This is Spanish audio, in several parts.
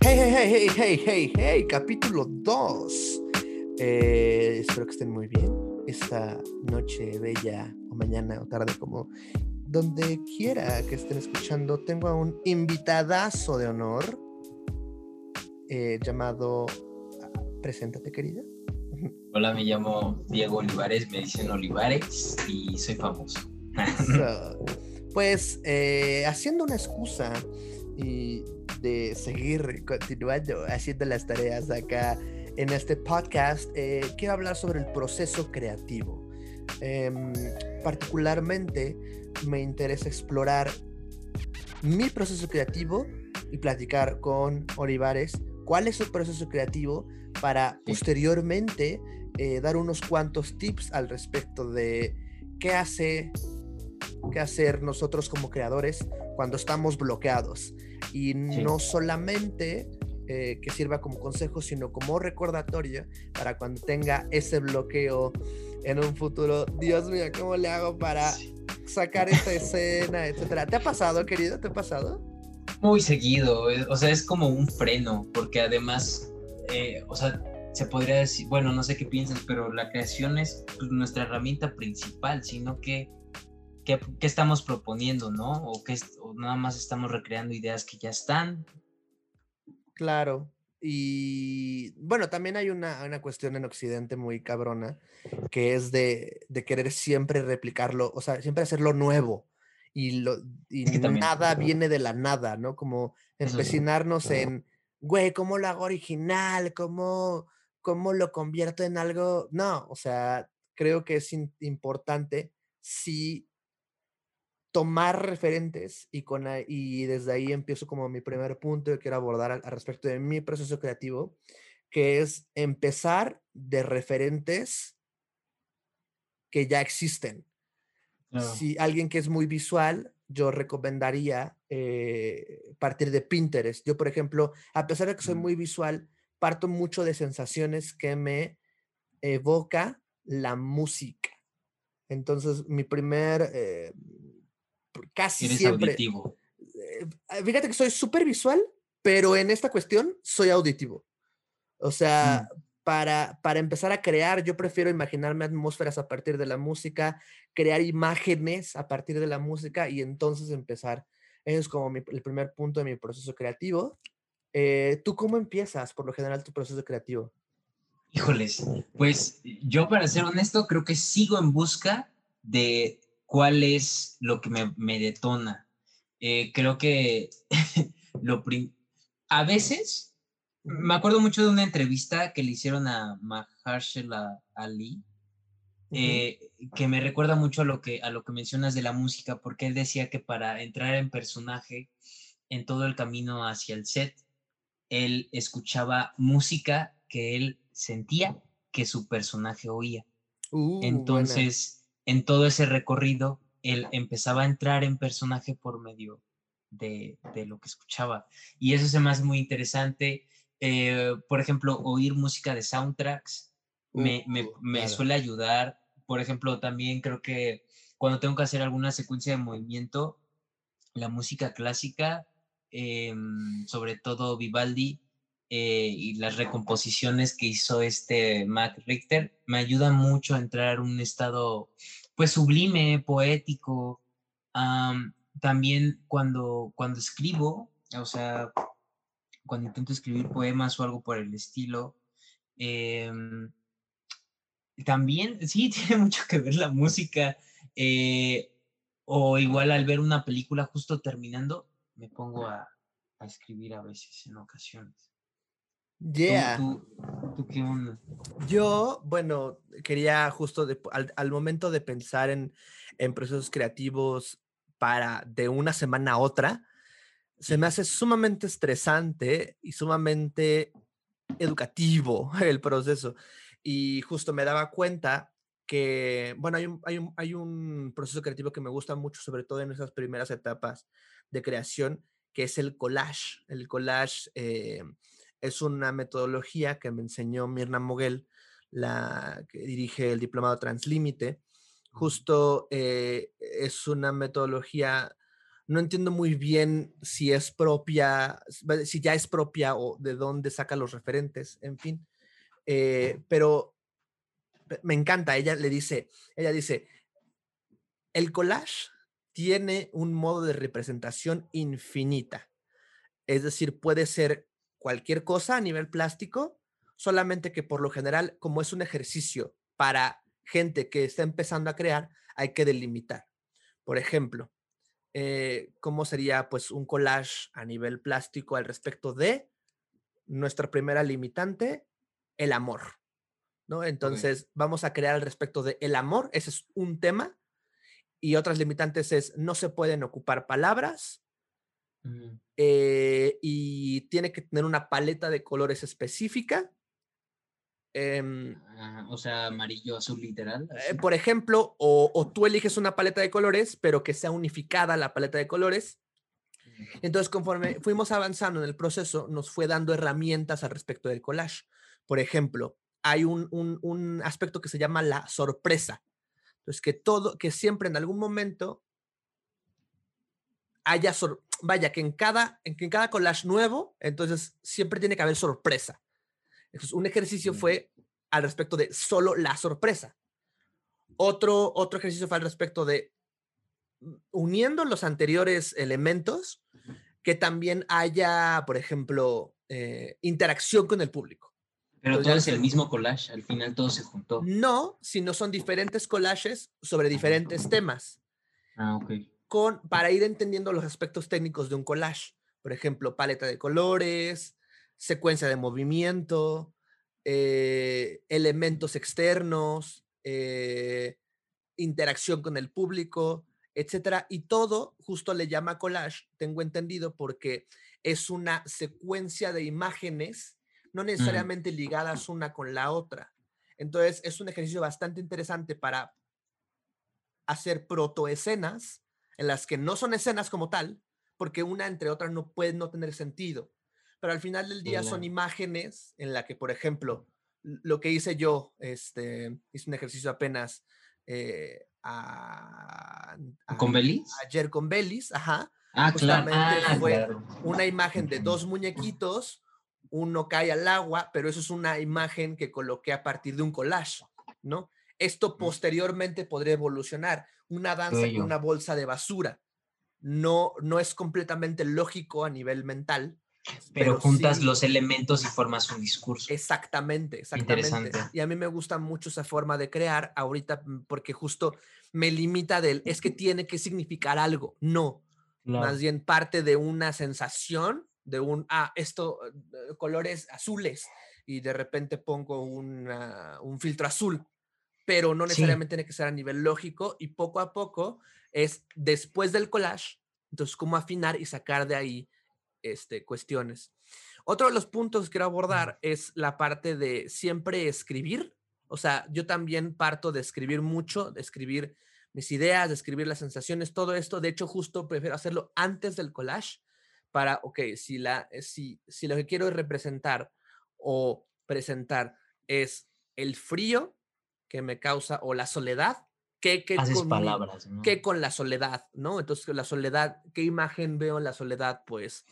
Hey, hey, hey, hey, hey, hey, hey, capítulo 2. Eh, espero que estén muy bien esta noche bella o mañana o tarde como donde quiera que estén escuchando. Tengo a un invitadazo de honor eh, llamado... Preséntate, querida. Hola, me llamo Diego Olivares, me dicen Olivares y soy famoso. So, pues eh, haciendo una excusa y de seguir continuando haciendo las tareas acá en este podcast, eh, quiero hablar sobre el proceso creativo. Em, particularmente me interesa explorar mi proceso creativo y platicar con Olivares cuál es el proceso creativo para posteriormente eh, dar unos cuantos tips al respecto de qué hace qué hacer nosotros como creadores cuando estamos bloqueados y no solamente eh, que sirva como consejo, sino como recordatorio para cuando tenga ese bloqueo en un futuro. Dios mío, ¿cómo le hago para sacar esta escena, etcétera? ¿Te ha pasado, querido? ¿Te ha pasado? Muy seguido, o sea, es como un freno, porque además, eh, o sea, se podría decir, bueno, no sé qué piensas, pero la creación es pues, nuestra herramienta principal, sino que ¿Qué, qué, estamos proponiendo, ¿no? O, que o nada más estamos recreando ideas que ya están. Claro. Y bueno, también hay una, una cuestión en Occidente muy cabrona, que es de, de, querer siempre replicarlo, o sea, siempre hacerlo nuevo. Y, lo, y es que nada viene de la nada, ¿no? Como empecinarnos sí. en, güey, ¿cómo lo hago original? ¿Cómo, ¿Cómo lo convierto en algo? No, o sea, creo que es importante sí tomar referentes y, con, y desde ahí empiezo como mi primer punto que quiero abordar al, al, respecto de mi proceso creativo, que es empezar de referentes que ya existen. Claro. Si alguien que es muy visual, yo recomendaría eh, partir de Pinterest. Yo, por ejemplo, a pesar de que soy muy visual, parto mucho de sensaciones que me evoca la música. Entonces, mi primer... Eh, casi Eres siempre. auditivo. Eh, fíjate que soy súper visual, pero en esta cuestión soy auditivo. O sea, mm. para, para empezar a crear, yo prefiero imaginarme atmósferas a partir de la música, crear imágenes a partir de la música y entonces empezar. Eso es como mi, el primer punto de mi proceso creativo. Eh, ¿Tú cómo empiezas, por lo general, tu proceso creativo? Híjoles, pues yo para ser honesto creo que sigo en busca de cuál es lo que me, me detona. Eh, creo que lo a veces, me acuerdo mucho de una entrevista que le hicieron a Mahershala Ali, eh, uh -huh. que me recuerda mucho a lo, que, a lo que mencionas de la música, porque él decía que para entrar en personaje en todo el camino hacia el set, él escuchaba música que él sentía que su personaje oía. Uh, Entonces, buena en todo ese recorrido, él empezaba a entrar en personaje por medio de, de lo que escuchaba. Y eso se me hace muy interesante. Eh, por ejemplo, oír música de soundtracks uh, me, me, me claro. suele ayudar. Por ejemplo, también creo que cuando tengo que hacer alguna secuencia de movimiento, la música clásica, eh, sobre todo Vivaldi, eh, y las recomposiciones que hizo este Mac Richter me ayudan mucho a entrar en un estado pues sublime, poético. También cuando, cuando escribo, o sea, cuando intento escribir poemas o algo por el estilo, eh, también sí tiene mucho que ver la música. Eh, o igual al ver una película justo terminando, me pongo a, a escribir a veces en ocasiones. Yeah. ¿Tú, tú, tú qué onda? Yo, bueno, quería justo de, al, al, momento de pensar en, en, procesos creativos para de una semana a otra, se me hace sumamente estresante y sumamente educativo el proceso. Y justo me daba cuenta que, bueno, hay un, hay un, hay un proceso creativo que me gusta mucho, sobre todo en esas primeras etapas de creación, que es el collage. El collage... Eh, es una metodología que me enseñó Mirna Moguel, la que dirige el diplomado Translímite. Justo eh, es una metodología no entiendo muy bien si es propia, si ya es propia o de dónde saca los referentes, en fin. Eh, pero me encanta, ella le dice, ella dice, el collage tiene un modo de representación infinita. Es decir, puede ser cualquier cosa a nivel plástico, solamente que por lo general, como es un ejercicio para gente que está empezando a crear, hay que delimitar. Por ejemplo, eh, ¿cómo sería pues un collage a nivel plástico al respecto de nuestra primera limitante, el amor? ¿no? Entonces, vamos a crear al respecto de el amor, ese es un tema, y otras limitantes es no se pueden ocupar palabras, eh, y tiene que tener una paleta de colores específica. Em, ah, o sea, amarillo, azul, literal. Eh, por ejemplo, o, tú eliges una paleta de colores, pero que sea unificada la paleta de colores. Entonces, conforme fuimos avanzando en el proceso, nos fue dando herramientas al respecto del collage. Por ejemplo, hay un, un aspecto que se llama la sorpresa. Entonces, que todo, que siempre en algún momento haya, vaya, que en cada, en, en cada collage nuevo, entonces siempre tiene que haber sorpresa. Entonces, un ejercicio fue al respecto de solo la sorpresa. Otro, otro ejercicio fue al respecto de uniendo los anteriores elementos, que también haya, por ejemplo, eh, interacción con el público. Pero todo es el mismo collage, al final todo se juntó. No, sino son diferentes collages sobre diferentes temas. Ah, ok con, para ir entendiendo los aspectos técnicos de un collage. Por ejemplo, paleta de colores, secuencia de movimiento, eh, elementos externos, eh, interacción con el público, etcétera. Y todo justo le llama collage, tengo entendido, porque es una secuencia de imágenes, no necesariamente ligadas una con la otra. Entonces, es un ejercicio bastante interesante para hacer protoescenas en las que no son escenas como tal, porque una entre otras no puede no tener sentido. Pero al final del día son imágenes en la que, por ejemplo, lo que hice yo, este, hice un ejercicio apenas eh, ¿Con Belis? Ayer con Belis, ajá. Ah, claro. Ah, fue una imagen de dos muñequitos, uno cae al agua, pero eso es una imagen que coloqué a partir de un collage, ¿no? Esto posteriormente podría evolucionar una danza con una bolsa de basura. No, no es completamente lógico a nivel mental. Pero, juntas los elementos y formas un discurso. Exactamente, exactamente. Y a mí me gusta mucho esa forma de crear ahorita mm, porque justo me limita del, es que tiene que significar algo. No, más bien parte de una sensación, de un, ah, esto, eh, colores azules, y de repente pongo un filtro azul pero no necesariamente tiene que ser a nivel lógico y poco a poco es después del collage, entonces cómo afinar y sacar de ahí este, cuestiones. Otro de los puntos que quiero abordar es la parte de siempre escribir. O sea, yo también parto de escribir mucho, de escribir mis ideas, de escribir las sensaciones, todo esto. De hecho, justo prefiero hacerlo antes del collage para, ok, si, la, si, si lo que quiero representar o presentar es el frío, que me causa o la soledad que, que, con, palabras, que con la soledad, ¿no? Entonces, la soledad, ¿qué imagen veo en la soledad? Pues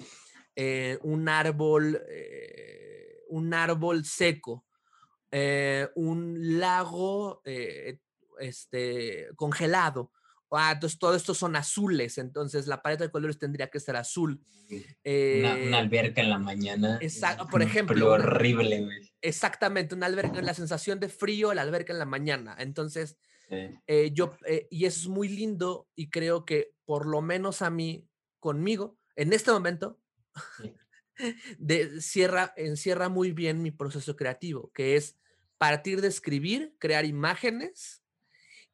eh, un árbol, eh, un árbol seco, eh, un lago este, congelado. Ah, entonces todo esto son azules, entonces la paleta de colores tendría que ser azul. una, alberca en la mañana. Exacto, por ejemplo. horrible, güey. Exactamente, una alberca, la sensación de frío, la alberca en la mañana. Entonces, eh, yo, eh, y eso es muy lindo y creo que por lo menos a mí, conmigo, en este momento, de, cierra, encierra muy bien mi proceso creativo, que es partir de escribir, crear imágenes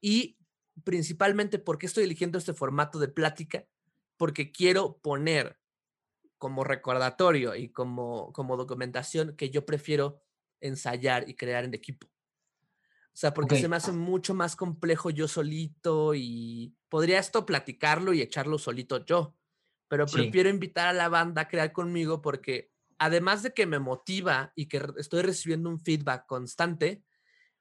y principalmente porque estoy eligiendo este formato de plática, porque quiero poner como recordatorio y como, como documentación que yo prefiero ensayar y crear en equipo. O sea, porque se me hace mucho más complejo yo solito y podría esto platicarlo y echarlo solito yo, pero prefiero invitar a la banda a crear conmigo porque además de que me motiva y que estoy recibiendo un feedback constante,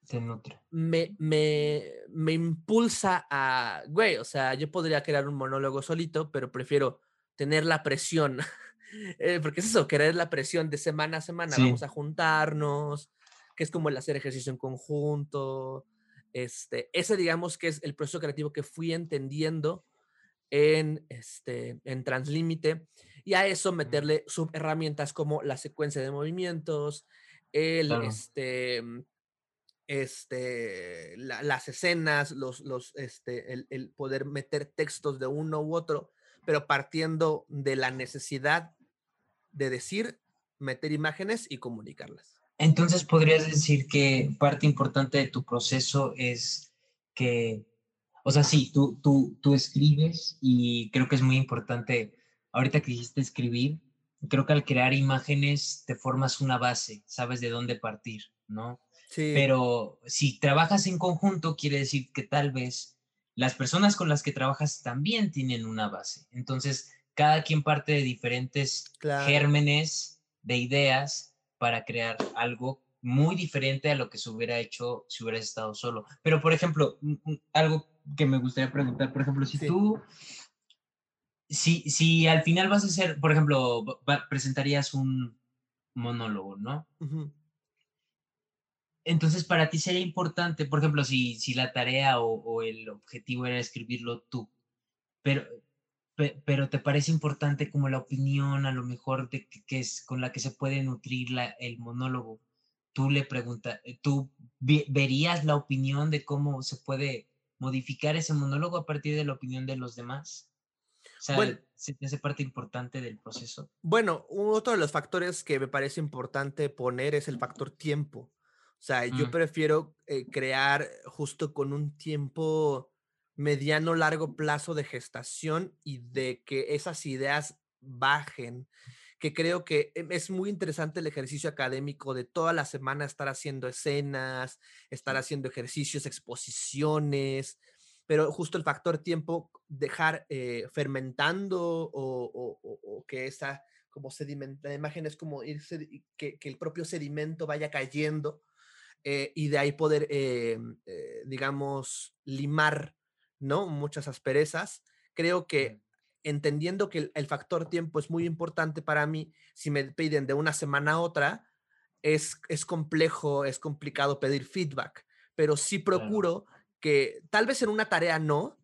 Te nutre. Me, me, me impulsa a, güey, o sea, yo podría crear un monólogo solito, pero prefiero tener la presión, eh, porque es eso, querer la presión de semana a semana, vamos a juntarnos, que es como el hacer ejercicio en conjunto, este, ese digamos que es el proceso creativo que fui entendiendo en, este, en Translímite y a eso meterle subherramientas como la secuencia de movimientos, el, este, este, las escenas, los, los, este, el, el, poder meter textos de uno u otro, pero partiendo de la necesidad de decir, meter imágenes y comunicarlas. Entonces podrías decir que parte importante de tu proceso es que, o sea, sí, tú, tú, tú escribes y creo que es muy importante, ahorita que dijiste escribir, creo que al crear imágenes te formas una base, sabes de dónde partir, ¿no? Sí. Pero si trabajas en conjunto, quiere decir que tal vez las personas con las que trabajas también tienen una base. Entonces, cada quien parte de diferentes gérmenes de ideas para crear algo muy diferente a lo que se hubiera hecho si hubieras estado solo. Pero, por ejemplo, algo que me gustaría preguntar, por ejemplo, si tú, si, si al final vas a hacer, por ejemplo, presentarías un monólogo, ¿no? Entonces, para ti sería importante, por ejemplo, si, si la tarea o, o el objetivo era escribirlo tú, pero pero te parece importante como la opinión a lo mejor de que, es con la que se puede nutrir la, el monólogo. Tú le preguntas, eh, tú verías la opinión de cómo se puede modificar ese monólogo a partir de la opinión de los demás. O sea, bueno, ¿se hace parte importante del proceso? Bueno, otro de los factores que me parece importante poner es el factor tiempo. O sea, yo mm. prefiero eh, crear justo con un tiempo mediano largo plazo de gestación y de que esas ideas bajen, que creo que em, es muy interesante el ejercicio académico de toda la semana estar haciendo escenas, estar haciendo ejercicios, exposiciones, pero justo el factor tiempo, dejar eh, fermentando o, que esa como sedimento, la imagen es como irse, que, que el propio sedimento vaya cayendo eh, y de ahí poder, em, eh, digamos, limar ¿no? Muchas asperezas. Creo que entendiendo que el, factor tiempo es muy importante para mí, si me piden de una semana a otra, es, es complejo, es complicado pedir feedback, pero sí procuro que tal vez en una tarea no,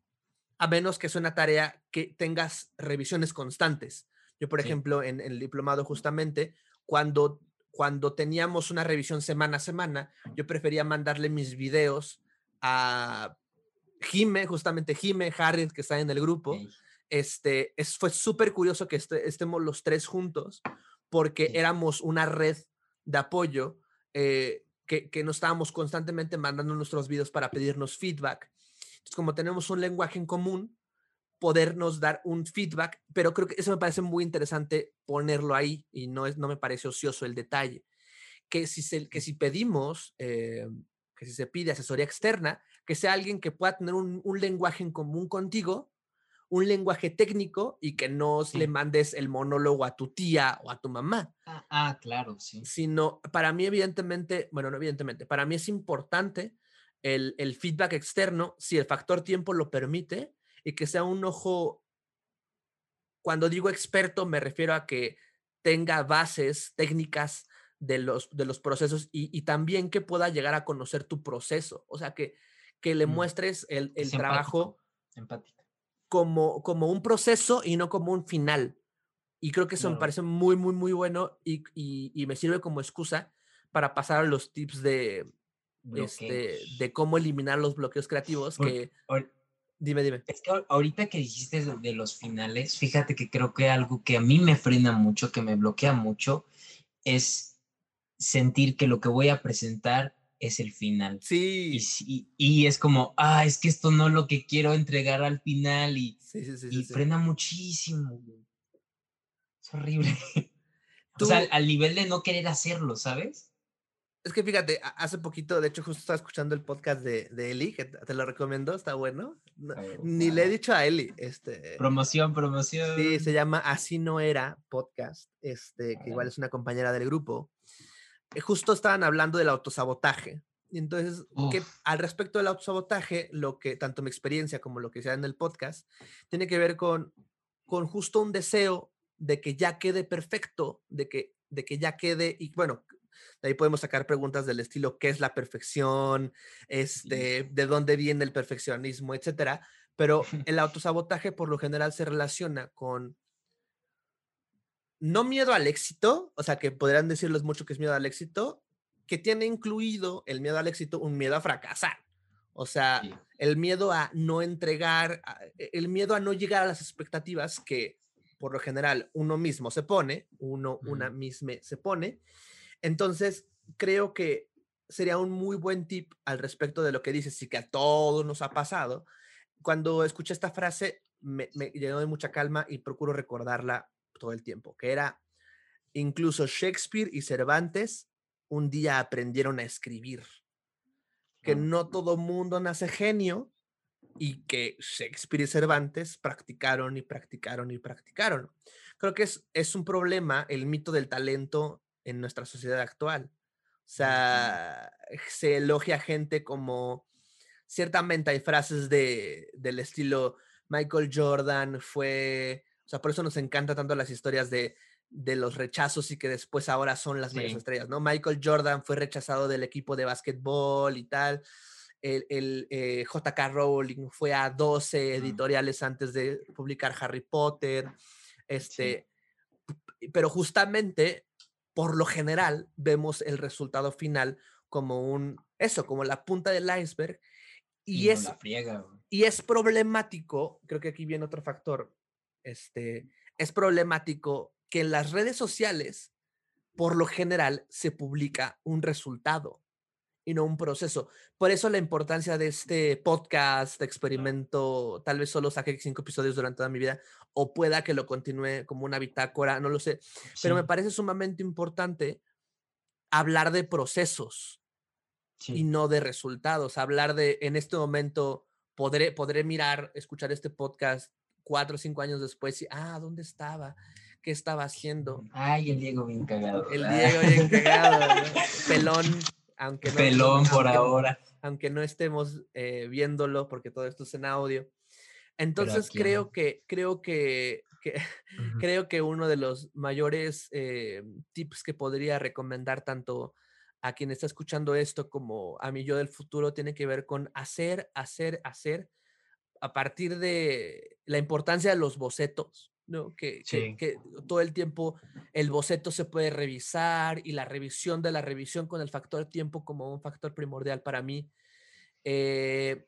a menos que sea una tarea que tengas revisiones constantes. Yo, por ejemplo, en, en, el diplomado justamente, cuando, cuando teníamos una revisión semana a semana, yo prefería mandarle mis videos a Jime, justamente Jime, Harriet, que está en el grupo, este, es, fue súper curioso que este, estemos los tres juntos, porque éramos una red de apoyo eh, que, que, nos estábamos constantemente mandando nuestros videos para pedirnos feedback. Entonces, como tenemos un lenguaje en común, podernos dar un feedback, pero creo que eso me parece muy interesante ponerlo ahí y no, es, no me parece ocioso el detalle. Que si, se, que si pedimos, eh, que si se pide asesoría externa, que sea alguien que pueda tener un, lenguaje en común contigo, un lenguaje técnico y que no le mandes el monólogo a tu tía o a tu mamá. Ah, ah, claro, sí. Sino, para mí, evidentemente, bueno, no evidentemente, para mí es importante el, el feedback externo, si el factor tiempo lo permite, y que sea un ojo, cuando digo experto, me refiero a que tenga bases técnicas de los, de los procesos y, y también que pueda llegar a conocer tu proceso. O sea, que, que le mm. muestres el, el trabajo Como, como un proceso y no como un final. Y creo que eso me parece muy, muy, muy bueno y, y, y, me sirve como excusa para pasar a los tips de, este, de cómo eliminar los bloqueos creativos. que, dime, dime. Es que ahorita que dijiste de los finales, fíjate que creo que algo que a mí me frena mucho, que me bloquea mucho, es sentir que lo que voy a presentar es el final. Sí. Y, y, es como, ah, es que esto no es lo que quiero entregar al final y, sí, y frena muchísimo. Es horrible. O sea, al, nivel de no querer hacerlo, ¿sabes? Es que fíjate, hace poquito, de hecho, justo estaba escuchando el podcast de, de Eli, que te lo recomiendo, está bueno. ni le he dicho a Eli. Este, promoción, promoción. Sí, se llama Así no era podcast, este, que igual es una compañera del grupo. Eh, justo estaban hablando del autosabotaje Entonces, que al respecto del autosabotaje, lo que tanto mi experiencia como lo que sea en el podcast, tiene que ver con, con justo un deseo de que ya quede perfecto, de que, de que ya quede, y bueno, de ahí podemos sacar preguntas del estilo, ¿qué es la perfección? Este, ¿De dónde viene el perfeccionismo? Etcétera. Pero el autosabotaje por lo general se relaciona con no miedo al éxito, o sea, que podrían decirles mucho que es miedo al éxito, que tiene incluido el miedo al éxito un miedo a fracasar. O sea, el miedo a no entregar, e, el miedo a no llegar a las expectativas que por lo general uno mismo se pone, uno, una misma se pone. Entonces, creo que sería un muy buen tip al respecto de lo que dices y que a todos nos ha pasado. Cuando escuché esta frase, me, me llenó de mucha calma y procuro recordarla todo el tiempo, que era, incluso Shakespeare y Cervantes un día aprendieron a escribir, que no todo mundo nace genio y que Shakespeare y Cervantes practicaron y practicaron y practicaron. Creo que es, es un problema el mito del talento en nuestra sociedad actual. O sea, se elogia gente como, ciertamente hay frases de, del estilo Michael Jordan fue, o sea, por eso nos encanta tanto las historias de de los rechazos y que después ahora son las sí. estrellas, ¿no? Michael Jordan fue rechazado del equipo de básquetbol y tal. El, el eh, JK Rowling fue a 12 editoriales antes de publicar Harry Potter. Este, sí. Pero justamente, por lo general, vemos el resultado final como un, eso, como la punta del iceberg. Y, y es, friega, y es problemático, creo que aquí viene otro factor, este, es problemático que en las redes sociales, por lo general, se publica un resultado y no un proceso. Por eso la importancia de este podcast, de experimento, tal vez solo saque cinco episodios durante toda mi vida, o pueda que lo continúe como una bitácora, no lo sé. Pero me parece sumamente importante hablar de procesos sí. y no de resultados. Hablar de, en este momento, podré, podré mirar, escuchar este podcast cuatro o cinco años después y, ah, ¿dónde estaba? qué estaba haciendo. Ay, el Diego bien cagado. El Diego bien cagado. Pelón, aunque no. Pelón por ahora. Aunque no estemos eh, viéndolo, porque todo esto es en audio. Entonces creo no. que, creo que, que uh -huh. creo que uno de los mayores eh, tips que podría recomendar tanto a quien está escuchando esto como a mí yo del futuro tiene que ver con hacer, hacer, hacer a partir de la importancia de los bocetos. ¿No? Que, sí. que, que, todo el tiempo el boceto se puede revisar y la revisión de la revisión con el factor tiempo como un factor primordial para mí. Eh,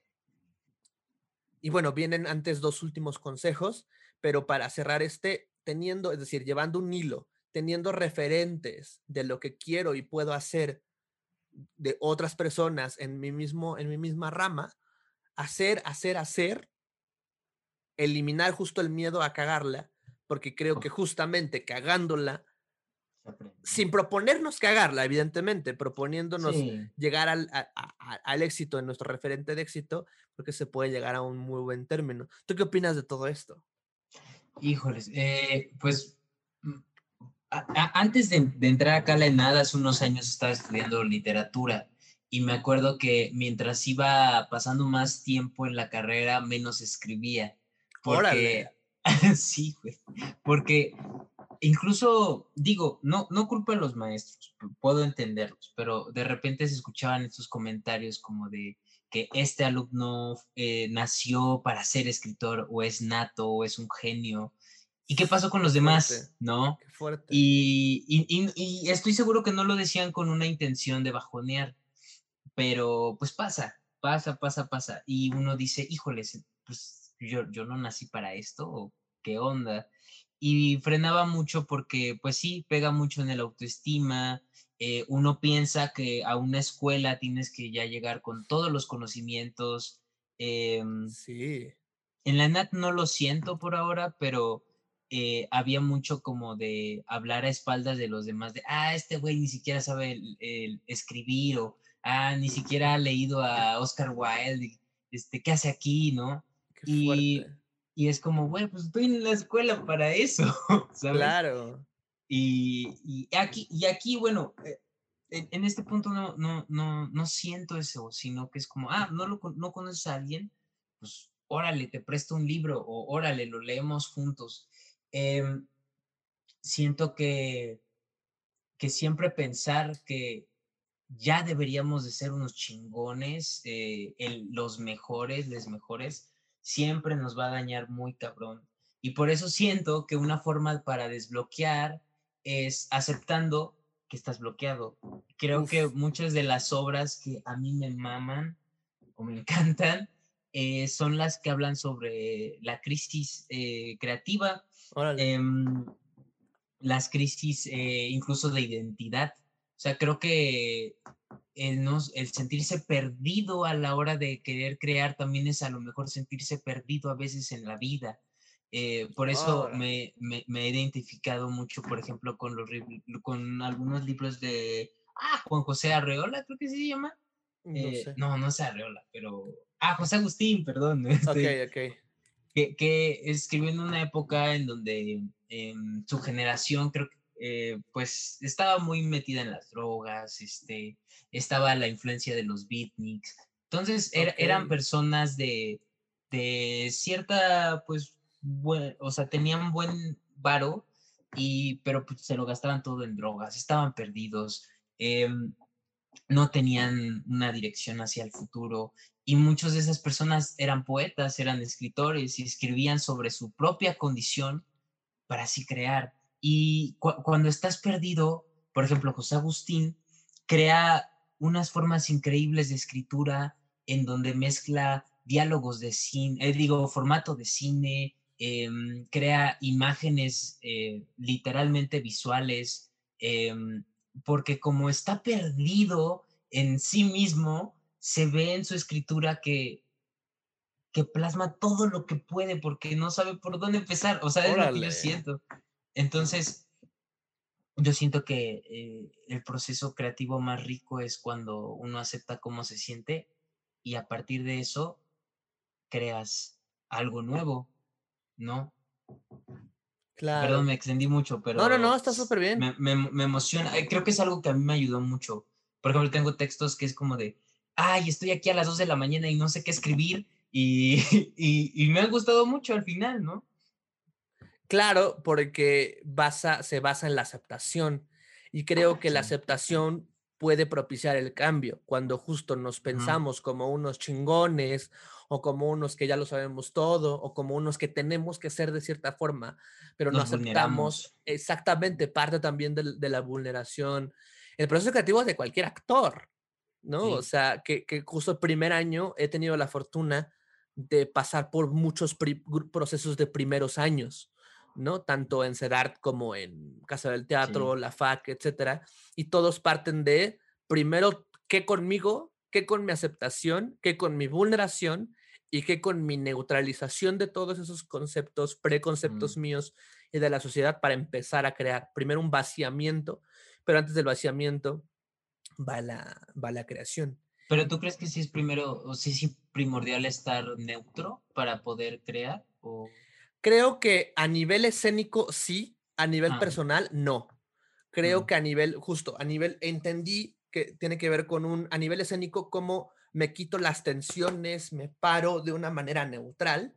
y bueno, vienen antes dos últimos consejos, pero para cerrar este, teniendo, es decir, llevando un hilo, teniendo referentes de lo que quiero y puedo hacer de otras personas en mi mismo, en mi misma rama, hacer, hacer, hacer eliminar justo el miedo a cagarla, porque creo que justamente cagándola, sin proponernos cagarla, evidentemente, proponiéndonos sí. llegar al, a, a, al, éxito en nuestro referente de éxito, creo que se puede llegar a un muy buen término. ¿Tú qué opinas de todo esto? Híjoles, eh, pues mm, a, antes de, de, entrar acá a la ENAD, hace unos años estaba estudiando literatura y me acuerdo que mientras iba pasando más tiempo en la carrera, menos escribía. Porque, sí, güey, porque incluso, digo, no, no culpa a los maestros, puedo entenderlos, pero de repente se escuchaban estos comentarios como de que este alumno eh, nació para ser escritor o es nato o es un genio. ¿Y qué pasó con los demás? Fuerte. ¿No? Qué fuerte. Y, y, y, y, estoy seguro que no lo decían con una intención de bajonear, pero pues pasa, pasa, pasa, pasa. Y uno dice, híjoles, pues yo, yo no nací para esto, o qué onda. Y frenaba mucho porque, pues sí, pega mucho en el autoestima. Eh, uno piensa que a una escuela tienes que ya llegar con todos los conocimientos. Eh, sí. En la NAT no lo siento por ahora, pero eh, había mucho como de hablar a espaldas de los demás, de, ah, este güey ni siquiera sabe el, el escribir, o, ah, ni siquiera ha leído a Oscar Wilde, este, ¿qué hace aquí, no? Y, y, es como, bueno, pues estoy en la escuela para eso, ¿sabes? Claro. Y, y, aquí, y aquí, bueno, eh, en, este punto no, no, no, no siento eso, sino que es como, ah, no, lo, no conoces a alguien, pues órale, te presto un libro o órale, lo leemos juntos. Em, siento que, que siempre pensar que ya deberíamos de ser unos chingones, eh, los mejores, los mejores, siempre nos va a dañar muy cabrón. Y por eso siento que una forma para desbloquear es aceptando que estás bloqueado. Creo que muchas de las obras que a mí me maman o me encantan eh, son las que hablan sobre la crisis eh, creativa, em, las crisis eh, incluso de identidad. O sea, creo que el, el sentirse perdido a la hora de querer crear también es a lo mejor sentirse perdido a veces en la vida. Eh, por eso me, me, he identificado mucho, por ejemplo, con, los, con algunos libros de ah, Juan José Arreola, creo que se llama. No, eh, sé. no, no sé Arreola, pero... Ah, José Agustín, perdón. Este, ok, ok. Que, que, escribió en una época en donde em, su generación creo que eh, pues estaba muy metida en las drogas, este, estaba la influencia de los beatniks. Entonces eran personas de, de cierta, pues, o sea, tenían buen varo, y, pero pues, se lo gastaban todo en drogas, estaban perdidos, em, no tenían una dirección hacia el futuro y muchas de esas personas eran poetas, eran escritores y escribían sobre su propia condición para así crear. Y cuando estás perdido, por ejemplo, José Agustín crea unas formas increíbles de escritura en donde mezcla diálogos de cine, eh, digo, formato de cine, Em, crea imágenes eh, literalmente visuales, em, porque como está perdido en sí mismo, se ve en su escritura que, que plasma todo lo que puede porque no sabe por dónde empezar. O sea, es lo que yo siento. Entonces, yo siento que eh, el proceso creativo más rico es cuando uno acepta cómo se siente y a partir de eso creas algo nuevo, ¿no? Claro. Perdón, me extendí mucho, pero... No, no, no, está súper bien. Me, emociona. Eh, creo que es algo que a mí me ayudó mucho. Por ejemplo, tengo textos que es como de, ay, estoy aquí a las 2 de la mañana y no sé qué escribir y, y, me ha gustado mucho al final, ¿no? Claro, porque basa, se basa en la aceptación y creo que la aceptación puede propiciar el cambio cuando justo nos pensamos como unos chingones o como unos que ya lo sabemos todo, o como unos que tenemos que ser de cierta forma, pero no aceptamos exactamente parte también de, la vulneración. El proceso creativo de cualquier actor, ¿no? O sea, que, que, justo el primer año he tenido la fortuna de pasar por muchos procesos de primeros años, ¿no? Tanto en CEDART como en Casa del Teatro, la FAC, etcétera. Y todos parten de, primero, ¿qué conmigo? ¿Qué con mi aceptación? ¿Qué con mi vulneración? y que con mi neutralización de todos esos conceptos, preconceptos mm. míos y de la sociedad para empezar a crear primero un vaciamiento, pero antes del vaciamiento va la, va la creación. Pero tú crees que sí es primero, o sí es primordial estar neutro para poder crear? O... Creo que a nivel escénico sí, a nivel ah. personal no. Creo mm. que a nivel, justo, a nivel, entendí que tiene que ver con un, a nivel escénico, como me quito las tensiones, me paro de una manera neutral,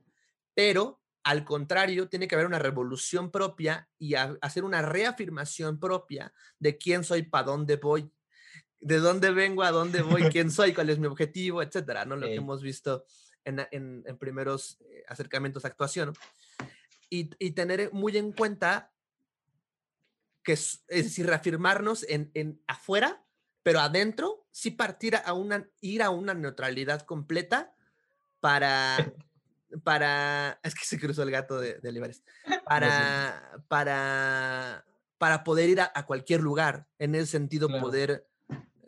pero al contrario, tiene que haber una revolución propia y hacer una reafirmación propia de quién soy, para dónde voy, de dónde vengo, a dónde voy, quién soy, cuál es mi objetivo, etcétera, ¿no? Lo que hemos visto en, en, primeros eh, acercamientos a actuación. Y, y, tener muy en cuenta que es, es decir, reafirmarnos en, en afuera pero adentro sí partir a una, ir a una neutralidad completa para, para, es que se cruzó el gato de, de Olivares, para, para, para poder ir a, cualquier lugar, en el sentido poder,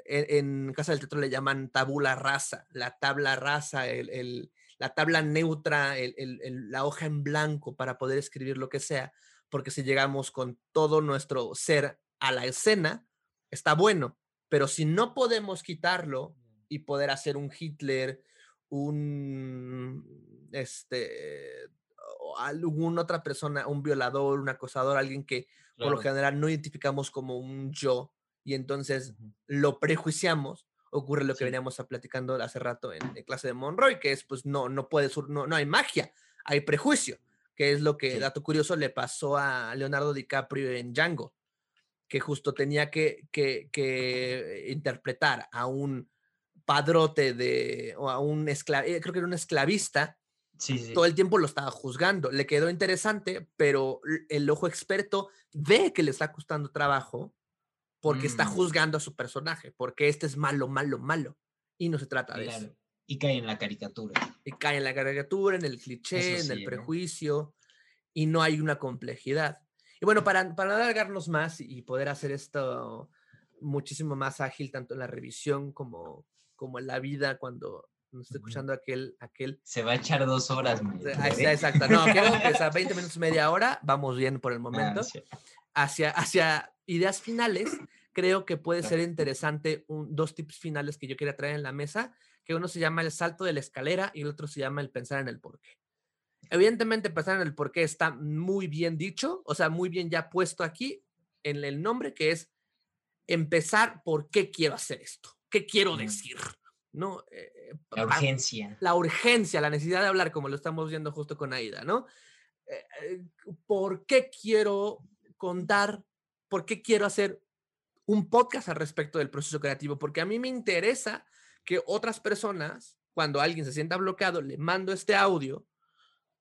en, Casa del Teatro le llaman tabula rasa, la tabla rasa, el, el, la tabla neutra, el, la hoja en blanco para poder escribir lo que sea, porque si llegamos con todo nuestro ser a la escena, está bueno, pero si no podemos quitarlo y poder hacer un Hitler, un, este, o alguna otra persona, un violador, un acosador, alguien que por lo general no identificamos como un yo y entonces lo prejuiciamos, ocurre lo que veníamos platicando hace rato en, clase de Monroy, que es pues no, no puede, no, no hay magia, hay prejuicio, que es lo que, dato curioso, le pasó a Leonardo DiCaprio en Django, que justo tenía que, que, que interpretar a un padrote de, o a un esclavista, eh, creo que era un esclavista, todo el tiempo lo estaba juzgando. Le quedó interesante, pero el ojo experto ve que le está costando trabajo porque está mm. juzgando a su personaje, porque este es malo, malo, malo. Y no se trata de eso. Y cae en la caricatura. Y cae en la caricatura, en el cliché, en el prejuicio, y no hay una complejidad. Y bueno, para, para alargarnos más y poder hacer esto muchísimo más ágil, tanto en la revisión como, como en la vida, cuando nos está escuchando aquel, aquel. Se va a echar dos horas. exacto. No, creo que a 20 minutos, media hora, vamos bien por el ah, momento. Hacia, hacia ideas finales, creo que puede ser interesante un, dos tips finales que yo quería traer en la mesa, que uno se llama el salto de la escalera y el otro se llama el pensar en el porqué. Evidentemente, pensar en el porqué está muy bien dicho, o sea, muy bien ya puesto aquí en el nombre, que es empezar por qué quiero hacer esto, qué quiero decir. ¿no? Eh, la urgencia. La urgencia, la necesidad de hablar, como lo estamos viendo justo con Aida, ¿no? Eh, eh, ¿Por qué quiero contar, por qué quiero hacer un podcast al respecto del proceso creativo? Porque a mí me interesa que otras personas, cuando alguien se sienta bloqueado, le mando este audio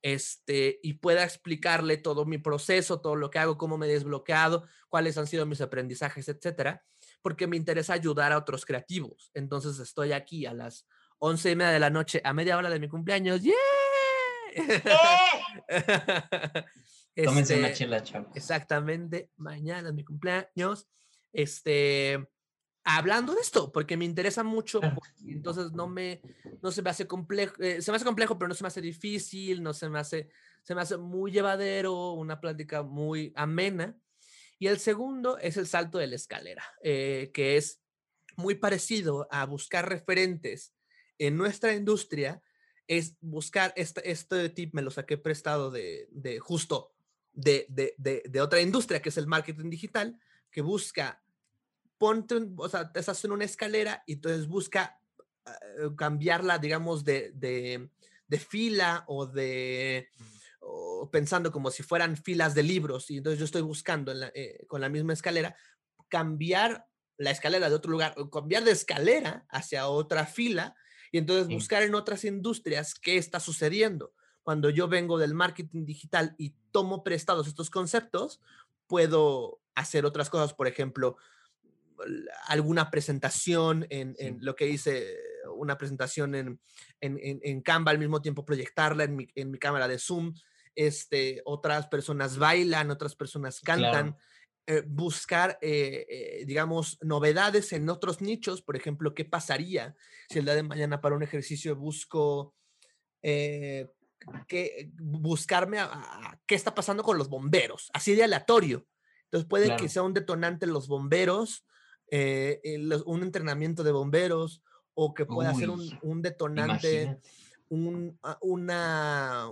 este, y pueda explicarle todo mi proceso, todo lo que hago, cómo me he desbloqueado, cuáles han sido mis aprendizajes, etcétera porque me interesa ayudar a otros creativos. Entonces estoy aquí a las once y media de la noche, a media hora de mi cumpleaños. ¡Yeah! Tómense una este, chela, chavos. Exactamente, mañana es mi cumpleaños. Este, hablando de esto, porque me interesa mucho, entonces no me, no se me hace complejo, eh, se me hace complejo, pero no se me hace difícil, no se me hace, se me hace muy llevadero, una plática muy amena. Y el segundo es el salto de la escalera, eh, que es muy parecido a buscar referentes en nuestra industria, es buscar, este, este tip me lo saqué prestado de, de justo de, de, de, otra industria, que es el marketing digital, que busca, ponte, o sea, te estás en una escalera y entonces busca eh, cambiarla, digamos, de, de fila o de pensando como si fueran filas de libros y entonces yo estoy buscando eh, con la misma escalera cambiar la escalera de otro lugar, o cambiar de escalera hacia otra fila y entonces buscar en otras industrias qué está sucediendo. Cuando yo vengo del marketing digital y tomo prestados estos conceptos, puedo hacer otras cosas, por ejemplo, alguna presentación en, lo que hice, una presentación en, en, en, Canva, al mismo tiempo proyectarla en mi, en mi cámara de Zoom este, otras personas bailan, otras personas cantan. Eh, buscar, eh, eh, digamos, novedades en otros nichos, por ejemplo, ¿qué pasaría si el día de mañana para un ejercicio busco que, buscarme a, qué está pasando con los bomberos, así de aleatorio? Entonces puede que sea un detonante los bomberos, un entrenamiento de bomberos, o que pueda ser un, un detonante una,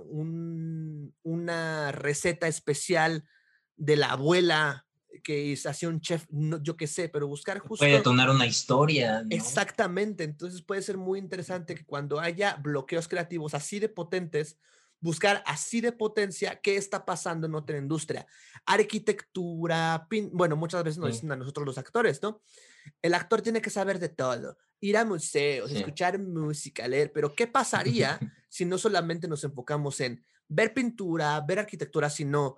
una receta especial de la abuela que hacía un chef, yo qué sé, pero buscar justo... Puede detonar una historia. Exactamente, entonces puede ser muy interesante que cuando haya bloqueos creativos así de potentes, buscar así de potencia qué está pasando en otra industria. Arquitectura, bueno, muchas veces nos dicen a nosotros los actores, ¿no? El actor tiene que saber de todo, ir a museos, escuchar música, leer, pero ¿qué pasaría si no solamente nos enfocamos en ver pintura, ver arquitectura, sino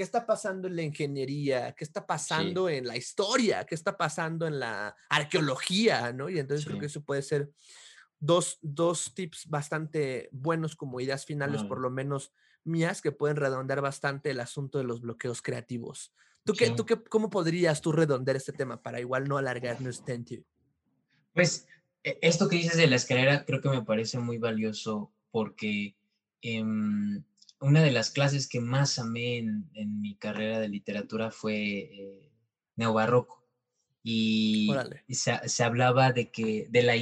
qué está pasando en la ingeniería, qué está pasando en la historia, qué está pasando en la arqueología, ¿no? Y entonces creo que eso puede ser dos, dos tips bastante buenos como ideas finales, por lo menos mías, que pueden redondear bastante el asunto de los bloqueos creativos. ¿Tú, qué, ¿tú qué, cómo podrías tú redondear este tema para igual no alargarnos tanto? Pues e, esto que dices de la escalera creo que me parece muy valioso porque em, una de las clases que más amé en, mi carrera de literatura fue eh, neobarroco y, se, hablaba de que de la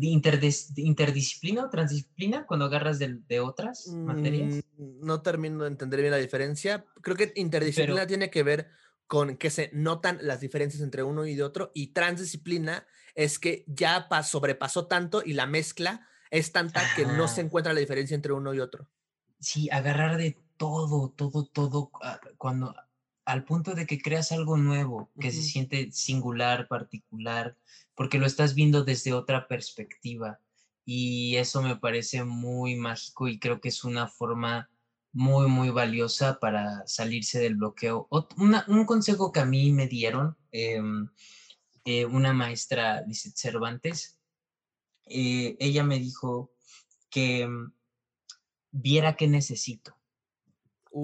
interdisciplina o transdisciplina cuando agarras de, otras materias. Mm, no termino de entender bien la diferencia. Creo que interdisciplina tiene que ver con que se notan las diferencias entre uno y de otro, y transdisciplina es que ya sobrepasó tanto y la mezcla es tanta que no se encuentra la diferencia entre uno y otro. Sí, agarrar de todo, todo, todo, ah, cuando al punto de que creas algo nuevo, que se siente singular, particular, porque lo estás viendo desde otra perspectiva. Y eso me parece muy mágico y creo que es una forma muy, muy valiosa para salirse del bloqueo. un consejo que a mí me dieron, em, eh, una maestra, dice Cervantes, eh, ella me dijo que viera qué necesito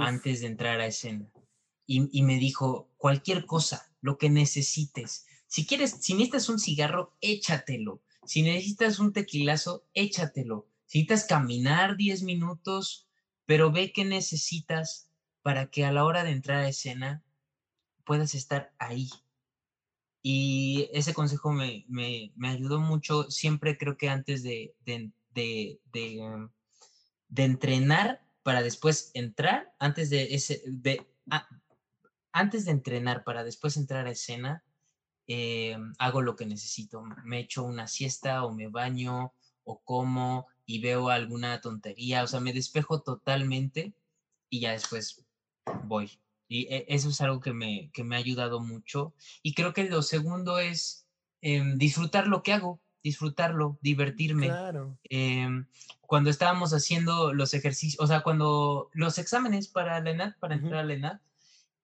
antes de entrar a escena. Y, me dijo, cualquier cosa, lo que necesites. Si quieres, si necesitas un cigarro, échatelo. Si necesitas un tequilazo, échatelo. Si necesitas caminar 10 minutos, pero ve qué necesitas para que a la hora de entrar a escena puedas estar ahí. Y ese consejo me, me, me ayudó mucho. Siempre creo que antes de, de, de, de, de entrenar para después entrar, antes de ese, de, antes de entrenar para después entrar a escena, eh, hago lo que necesito. Me echo una siesta o me baño o como y veo alguna tontería. O sea, me despejo totalmente y ya después voy. Y e, eso es algo que me, que me ha ayudado mucho. Y creo que lo segundo es em, disfrutar lo que hago, disfrutarlo, divertirme. Claro. Em, cuando estábamos haciendo los ejercicios, o sea, cuando los exámenes para la ENAD, para entrar a la ENAD,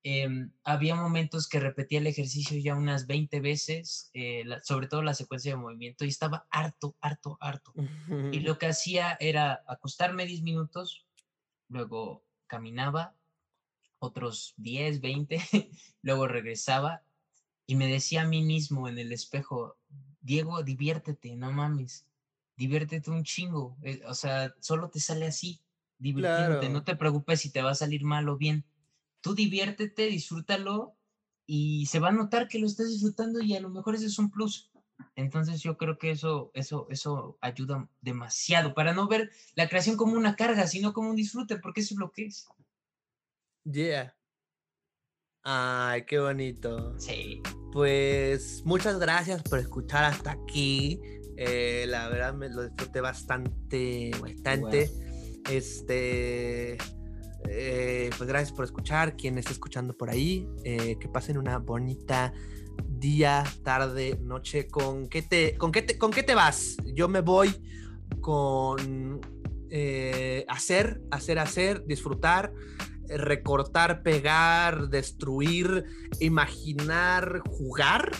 Em, había momentos que repetía el ejercicio ya unas 20 veces, eh, sobre todo la secuencia de movimiento, y estaba harto, harto, harto. Y lo que hacía era acostarme 10 minutos, luego caminaba otros 10, 20, luego regresaba y me decía a mí mismo en el espejo, Diego, diviértete, no mames, diviértete un chingo, eh, o sea, solo te sale así, divirtiéndote, no te preocupes si te va a salir mal o bien tú diviértete, disfrútalo y se va a notar que lo estás disfrutando y a lo mejor ese es un plus. Entonces yo creo que eso, eso, eso ayuda demasiado para no ver la creación como una carga, sino como un disfrute, porque eso es lo que es. Yeah. Ay, qué bonito. Sí. Pues muchas gracias por escuchar hasta aquí. Eh, la verdad me lo disfruté bastante, bastante. Este eh, pues gracias por escuchar, quien está escuchando por ahí, eh, que pasen una bonita día, tarde, noche. ¿Con qué te, con qué te, con qué te vas? Yo me voy con hacer, hacer, hacer, disfrutar, recortar, pegar, destruir, imaginar, jugar.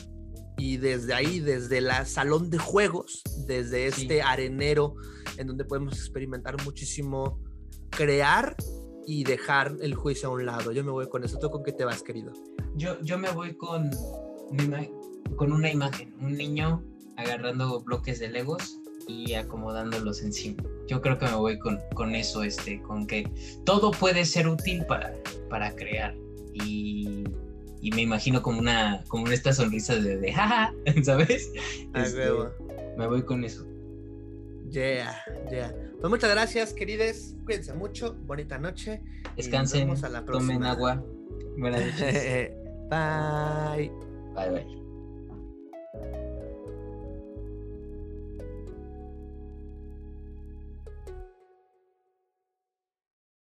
Y desde ahí, desde la salón de juegos, desde este arenero en donde podemos experimentar muchísimo, crear y dejar el juicio a un lado. Yo me voy con eso. ¿Tú con qué te vas, querido? Yo, yo me voy con, con una imagen, un niño agarrando bloques de legos y acomodándolos encima. Yo creo que me voy con, con eso, este, con que todo puede ser útil para, para crear. Y, y me imagino como una, como esta sonrisa de, de jaja, ¿sabes? Este, me voy con eso. Yeah, yeah. Pues muchas gracias, queridos. Cuídense mucho. Bonita noche. Descansen. tomen agua. Buenas noches. bye. Bye, bye.